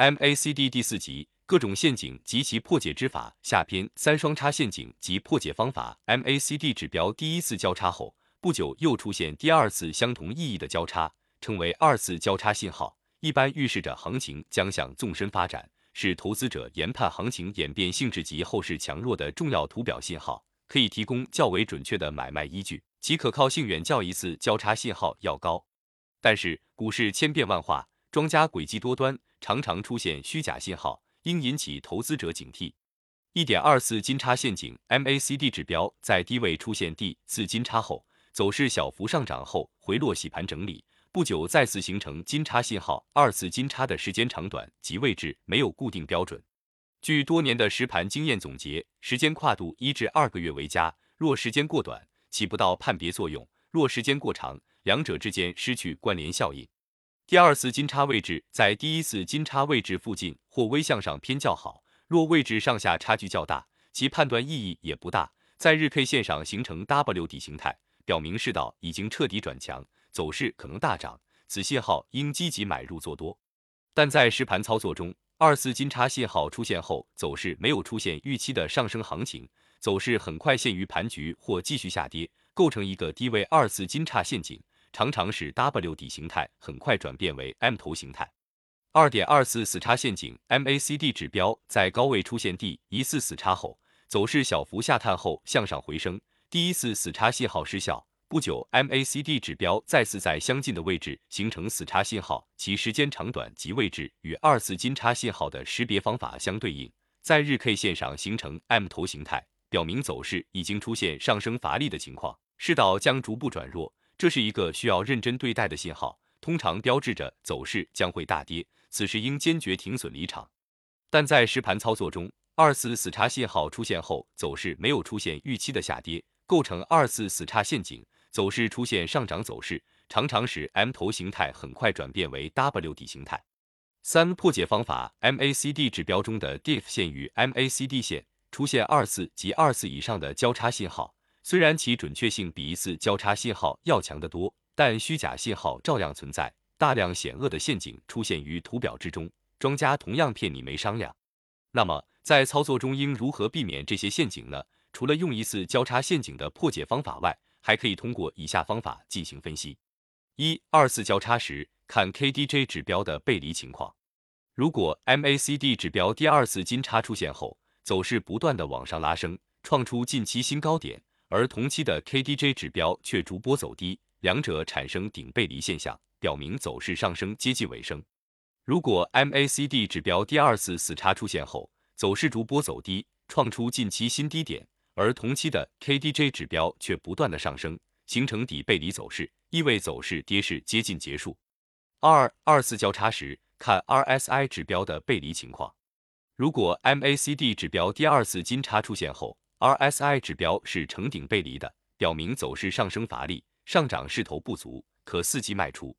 MACD 第四集各种陷阱及其破解之法下篇三双叉陷阱及破解方法。MACD 指标第一次交叉后不久又出现第二次相同意义的交叉，称为二次交叉信号，一般预示着行情将向纵深发展，是投资者研判行情演变性质及后市强弱的重要图表信号，可以提供较为准确的买卖依据，其可靠性远较一次交叉信号要高。但是股市千变万化，庄家诡计多端。常常出现虚假信号，应引起投资者警惕。一点二四金叉陷阱 MACD 指标在低位出现第四金叉后，走势小幅上涨后回落洗盘整理，不久再次形成金叉信号。二次金叉的时间长短及位置没有固定标准。据多年的实盘经验总结，时间跨度一至二个月为佳。若时间过短，起不到判别作用；若时间过长，两者之间失去关联效应。第二次金叉位置在第一次金叉位置附近或微向上偏较好，若位置上下差距较大，其判断意义也不大。在日 K 线上形成 W 底形态，表明市道已经彻底转强，走势可能大涨，此信号应积极买入做多。但在实盘操作中，二次金叉信号出现后，走势没有出现预期的上升行情，走势很快陷于盘局或继续下跌，构成一个低位二次金叉陷阱。常常使 W 底形态很快转变为 M 头形态。二点二四死叉陷阱 MACD 指标在高位出现第一次死叉后，走势小幅下探后向上回升，第一次死叉信号失效。不久，MACD 指标再次在相近的位置形成死叉信号，其时间长短及位置与二次金叉信号的识别方法相对应，在日 K 线上形成 M 头形态，表明走势已经出现上升乏力的情况，势道将逐步转弱。这是一个需要认真对待的信号，通常标志着走势将会大跌，此时应坚决停损离场。但在实盘操作中，二次死叉信号出现后，走势没有出现预期的下跌，构成二次死叉陷阱，走势出现上涨走势，常常使 M 头形态很快转变为 W 底形态。三、破解方法：MACD 指标中的 DIFF 线与 MACD 线出现二次及二次以上的交叉信号。虽然其准确性比一次交叉信号要强得多，但虚假信号照样存在，大量险恶的陷阱出现于图表之中，庄家同样骗你没商量。那么在操作中应如何避免这些陷阱呢？除了用一次交叉陷阱的破解方法外，还可以通过以下方法进行分析：一、二次交叉时看 KDJ 指标的背离情况，如果 MACD 指标第二次金叉出现后，走势不断的往上拉升，创出近期新高点。而同期的 KDJ 指标却逐波走低，两者产生顶背离现象，表明走势上升接近尾声。如果 MACD 指标第二次死叉出现后，走势逐波走低，创出近期新低点，而同期的 KDJ 指标却不断的上升，形成底背离走势，意味走势跌势接近结束。二二次交叉时，看 RSI 指标的背离情况。如果 MACD 指标第二次金叉出现后，RSI 指标是呈顶背离的，表明走势上升乏力，上涨势头不足，可伺机卖出。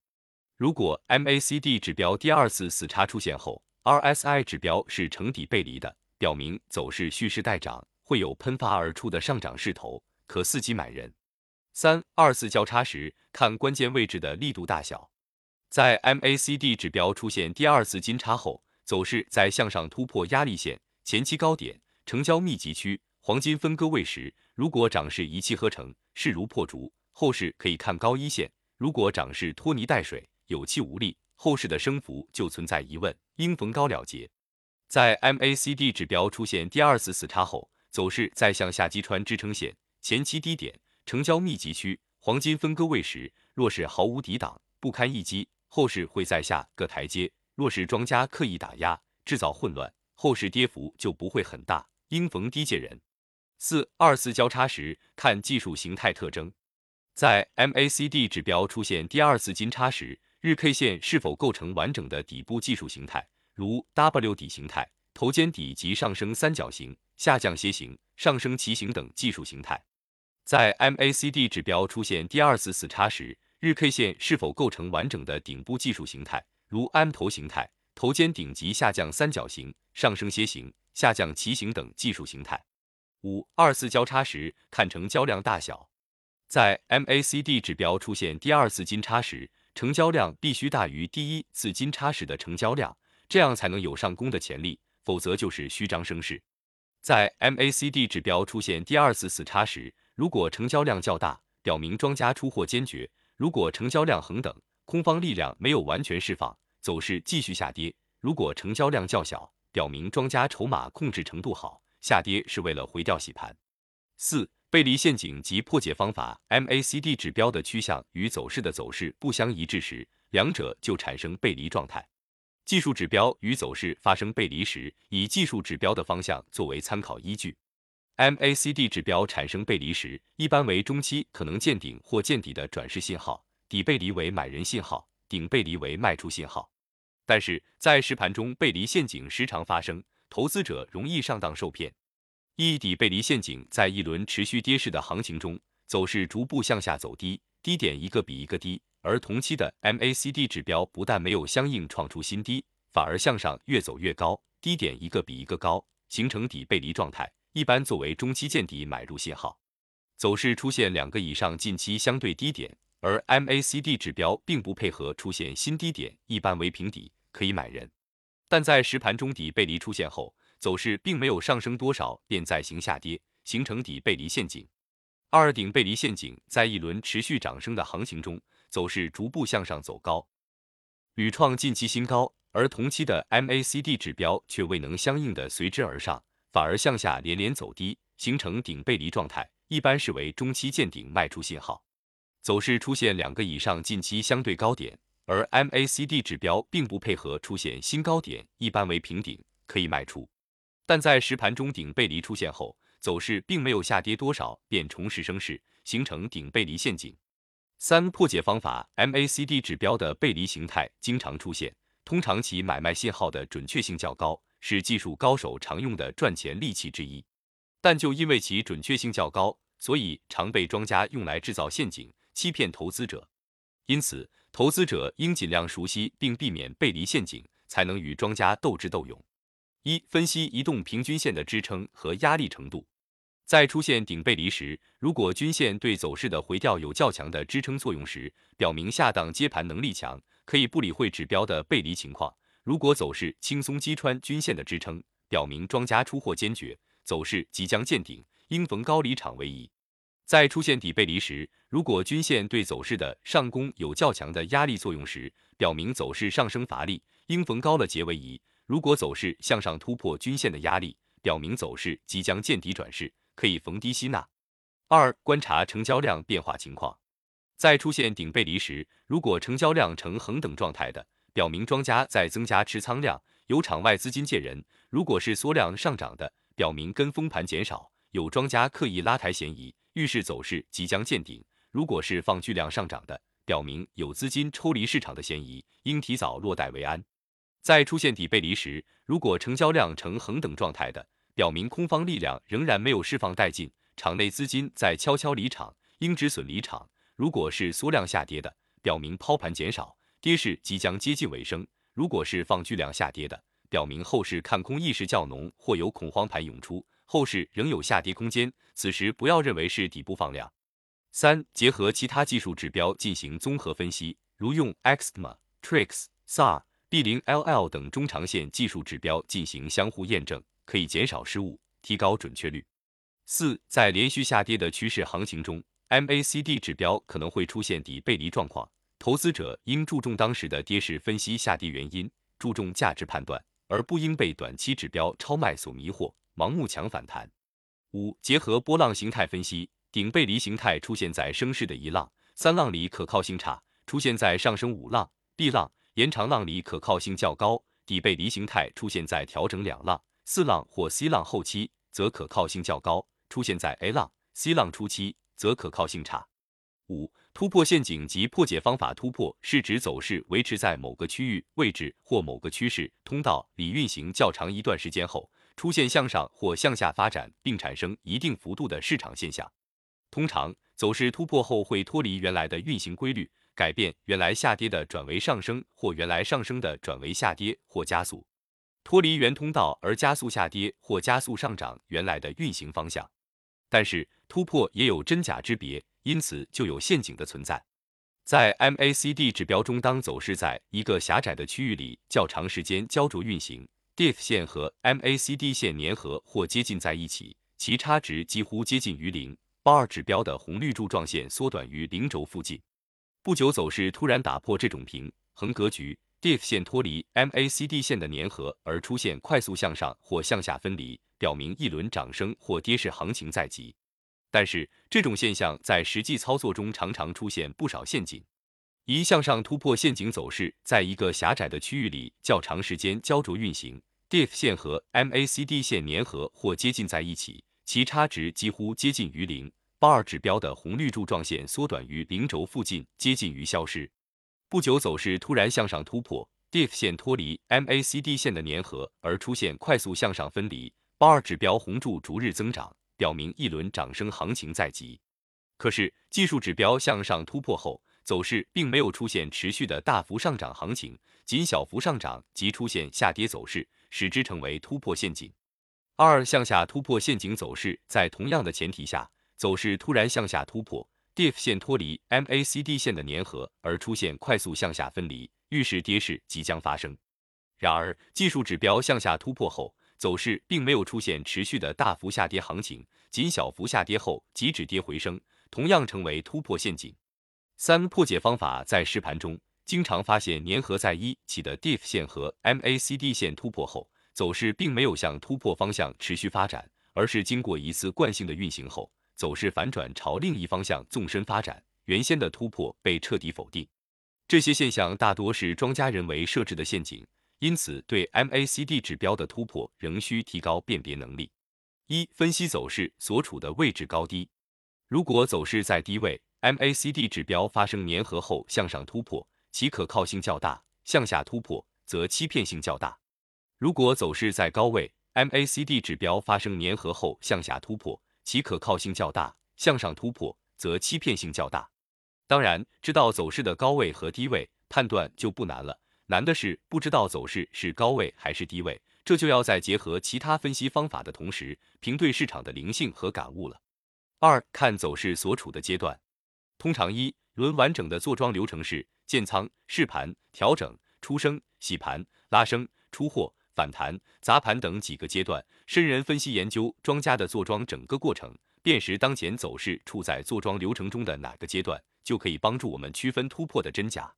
如果 MACD 指标第二次死叉出现后，RSI 指标是呈底背离的，表明走势蓄势待涨，会有喷发而出的上涨势头，可伺机买人。三二次交叉时，看关键位置的力度大小。在 MACD 指标出现第二次金叉后，走势在向上突破压力线、前期高点、成交密集区。黄金分割位时，如果涨势一气呵成，势如破竹，后市可以看高一线；如果涨势拖泥带水，有气无力，后市的升幅就存在疑问，应逢高了结。在 MACD 指标出现第二次死叉后，走势再向下击穿支撑线、前期低点、成交密集区、黄金分割位时，若是毫无抵挡，不堪一击，后市会在下个台阶；若是庄家刻意打压，制造混乱，后市跌幅就不会很大，应逢低借人。四二次交叉时，看技术形态特征。在 MACD 指标出现第二次金叉时，日 K 线是否构成完整的底部技术形态，如 W 底形态、头肩底及上升三角形、下降楔形、上升旗形等技术形态。在 MACD 指标出现第二次死叉时，日 K 线是否构成完整的顶部技术形态，如 M 头形态、头肩顶及下降三角形、上升楔形、下降旗形等技术形态。五二次交叉时看成交量大小，在 MACD 指标出现第二次金叉时，成交量必须大于第一次金叉时的成交量，这样才能有上攻的潜力，否则就是虚张声势。在 MACD 指标出现第二次死叉时，如果成交量较大，表明庄家出货坚决；如果成交量恒等，空方力量没有完全释放，走势继续下跌；如果成交量较小，表明庄家筹码控制程度好，下跌是为了回调洗盘。四、背离陷阱及破解方法：MACD 指标的趋向与走势的走势不相一致时，两者就产生背离状态。技术指标与走势发生背离时，以技术指标的方向作为参考依据。MACD 指标产生背离时，一般为中期可能见顶或见底的转势信号，底背离为买人信号，顶背离为卖出信号。但是在实盘中，背离陷阱时常发生，投资者容易上当受骗。一底背离陷阱在一轮持续跌势的行情中，走势逐步向下走低，低点一个比一个低。而同期的 MACD 指标不但没有相应创出新低，反而向上越走越高，低点一个比一个高，形成底背离状态，一般作为中期见底买入信号。走势出现两个以上近期相对低点，而 MACD 指标并不配合出现新低点，一般为平底，可以买人。但在实盘中底背离出现后，走势并没有上升多少，便再行下跌，形成底背离陷阱。二顶背离陷阱在一轮持续涨升的行情中。走势逐步向上走高，屡创近期新高，而同期的 MACD 指标却未能相应的随之而上，反而向下连连走低，形成顶背离状态，一般视为中期见顶卖出信号。走势出现两个以上近期相对高点，而 MACD 指标并不配合出现新高点，一般为平顶，可以卖出。但在实盘中顶背离出现后，走势并没有下跌多少，便重拾升势，形成顶背离陷阱。三破解方法：MACD 指标的背离形态经常出现，通常其买卖信号的准确性较高，是技术高手常用的赚钱利器之一。但就因为其准确性较高，所以常被庄家用来制造陷阱，欺骗投资者。因此，投资者应尽量熟悉并避免背离陷阱，才能与庄家斗智斗勇。一、分析移动平均线的支撑和压力程度。在出现顶背离时，如果均线对走势的回调有较强的支撑作用时，表明下档接盘能力强，可以不理会指标的背离情况。如果走势轻松击穿均线的支撑，表明庄家出货坚决，走势即将见顶，应逢高离场为宜。在出现底背离时，如果均线对走势的上攻有较强的压力作用时，表明走势上升乏力，应逢高了结为宜。如果走势向上突破均线的压力，表明走势即将见底转势。可以逢低吸纳。二、观察成交量变化情况，在出现顶背离时，如果成交量呈恒等状态的，表明庄家在增加持仓量，有场外资金借人；如果是缩量上涨的，表明跟风盘减少，有庄家刻意拉抬嫌疑，预示走势即将见顶；如果是放巨量上涨的，表明有资金抽离市场的嫌疑，应提早落袋为安。在出现底背离时，如果成交量呈恒等状态的，表明空方力量仍然没有释放殆尽，场内资金在悄悄离场，应止损离场。如果是缩量下跌的，表明抛盘减少，跌势即将接近尾声；如果是放巨量下跌的，表明后市看空意识较浓，或有恐慌盘涌出，后市仍有下跌空间。此时不要认为是底部放量。三、结合其他技术指标进行综合分析，如用 XMA、TRIX、SAR、B0LL 等中长线技术指标进行相互验证。可以减少失误，提高准确率。四，在连续下跌的趋势行情中，MACD 指标可能会出现底背离状况，投资者应注重当时的跌势分析下跌原因，注重价值判断，而不应被短期指标超卖所迷惑，盲目抢反弹。五，结合波浪形态分析，顶背离形态出现在升势的一浪、三浪里可靠性差，出现在上升五浪、B 浪、延长浪里可靠性较高，底背离形态出现在调整两浪。四浪或 C 浪后期则可靠性较高，出现在 A 浪、C 浪初期则可靠性差。五、突破陷阱及破解方法。突破是指走势维持在某个区域位置或某个趋势通道里运行较长一段时间后，出现向上或向下发展，并产生一定幅度的市场现象。通常，走势突破后会脱离原来的运行规律，改变原来下跌的转为上升，或原来上升的转为下跌或加速。脱离原通道而加速下跌或加速上涨原来的运行方向，但是突破也有真假之别，因此就有陷阱的存在。在 MACD 指标中，当走势在一个狭窄的区域里较长时间焦灼运行，DIF 线和 MACD 线粘合或接近在一起，其差值几乎接近于零。bar 指标的红绿柱状线缩短于零轴附近。不久，走势突然打破这种平衡格局，DIF 线脱离 MACD 线的粘合而出现快速向上或向下分离，表明一轮涨升或跌势行情在即。但是，这种现象在实际操作中常常出现不少陷阱。一向上突破陷阱走势，在一个狭窄的区域里较长时间焦灼运行，DIF 线和 MACD 线粘合或接近在一起，其差值几乎接近于零。bar 指标的红绿柱状线缩短于零轴附近，接近于消失。不久，走势突然向上突破，DIF 线脱离 MACD 线的粘合而出现快速向上分离，bar 指标红柱逐日增长。表明一轮涨升行情在即，可是技术指标向上突破后，走势并没有出现持续的大幅上涨行情，仅小幅上涨即出现下跌走势，使之成为突破陷阱。二向下突破陷阱走势，在同样的前提下，走势突然向下突破，DIF 线脱离 MACD 线的粘合而出现快速向下分离，预示跌势即将发生。然而技术指标向下突破后，走势并没有出现持续的大幅下跌行情，仅小幅下跌后即止跌回升，同样成为突破陷阱。三破解方法在实盘中经常发现粘合在一起的 DIF 线和 MACD 线突破后，走势并没有向突破方向持续发展，而是经过一次惯性的运行后，走势反转朝另一方向纵深发展，原先的突破被彻底否定。这些现象大多是庄家人为设置的陷阱。因此，对 MACD 指标的突破仍需提高辨别能力。一、分析走势所处的位置高低。如果走势在低位，MACD 指标发生粘合后向上突破，其可靠性较大；向下突破则欺骗性较大。如果走势在高位，MACD 指标发生粘合后向下突破，其可靠性较大；向上突破则欺骗性较大。当然，知道走势的高位和低位，判断就不难了。难的是不知道走势是高位还是低位，这就要在结合其他分析方法的同时，凭对市场的灵性和感悟了。二看走势所处的阶段，通常一轮完整的坐庄流程是建仓、试盘、调整、出升、洗盘、拉升、出货、反弹、砸盘等几个阶段。深人分析研究庄家的坐庄整个过程，辨识当前走势处在坐庄流程中的哪个阶段，就可以帮助我们区分突破的真假。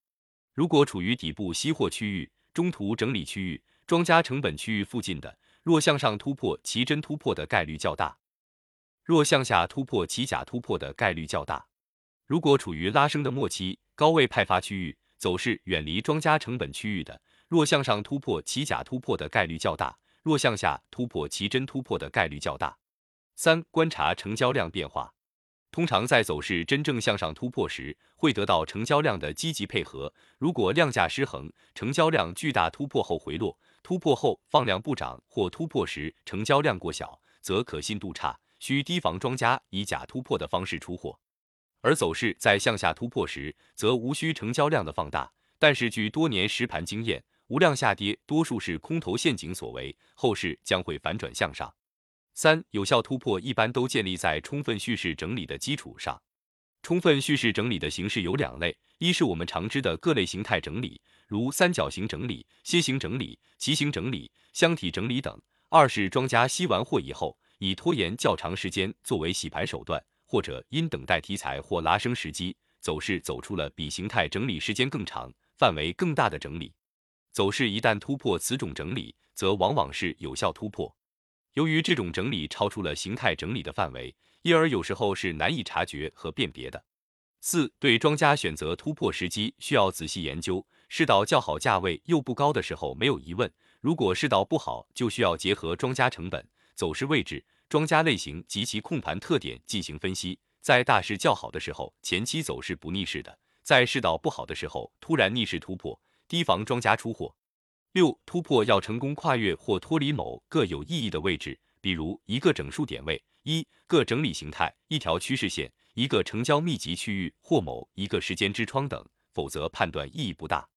如果处于底部吸货区域、中途整理区域、庄家成本区域附近的，若向上突破，其真突破的概率较大；若向下突破，其假突破的概率较大。如果处于拉升的末期、高位派发区域，走势远离庄家成本区域的，若向上突破，其假突破的概率较大；若向下突破，其真突破的概率较大。三、观察成交量变化。通常在走势真正向上突破时，会得到成交量的积极配合。如果量价失衡，成交量巨大突破后回落，突破后放量不涨，或突破时成交量过小，则可信度差，需提防庄家以假突破的方式出货。而走势在向下突破时，则无需成交量的放大。但是据多年实盘经验，无量下跌多数是空头陷阱所为，后市将会反转向上。三有效突破一般都建立在充分叙事整理的基础上。充分叙事整理的形式有两类：一是我们常知的各类形态整理，如三角形整理、楔形整理、旗形整理、箱体整理等；二是庄家吸完货以后，以拖延较长时间作为洗盘手段，或者因等待题材或拉升时机，走势走出了比形态整理时间更长、范围更大的整理。走势一旦突破此种整理，则往往是有效突破。由于这种整理超出了形态整理的范围，因而有时候是难以察觉和辨别的。四对庄家选择突破时机需要仔细研究，市道较好、价位又不高的时候没有疑问；如果市道不好，就需要结合庄家成本、走势位置、庄家类型及其控盘特点进行分析。在大势较好的时候，前期走势不逆势的；在市道不好的时候，突然逆势突破，提防庄家出货。六突破要成功跨越或脱离某个有意义的位置，比如一个整数点位、一个整理形态、一条趋势线、一个成交密集区域或某一个时间之窗等，否则判断意义不大。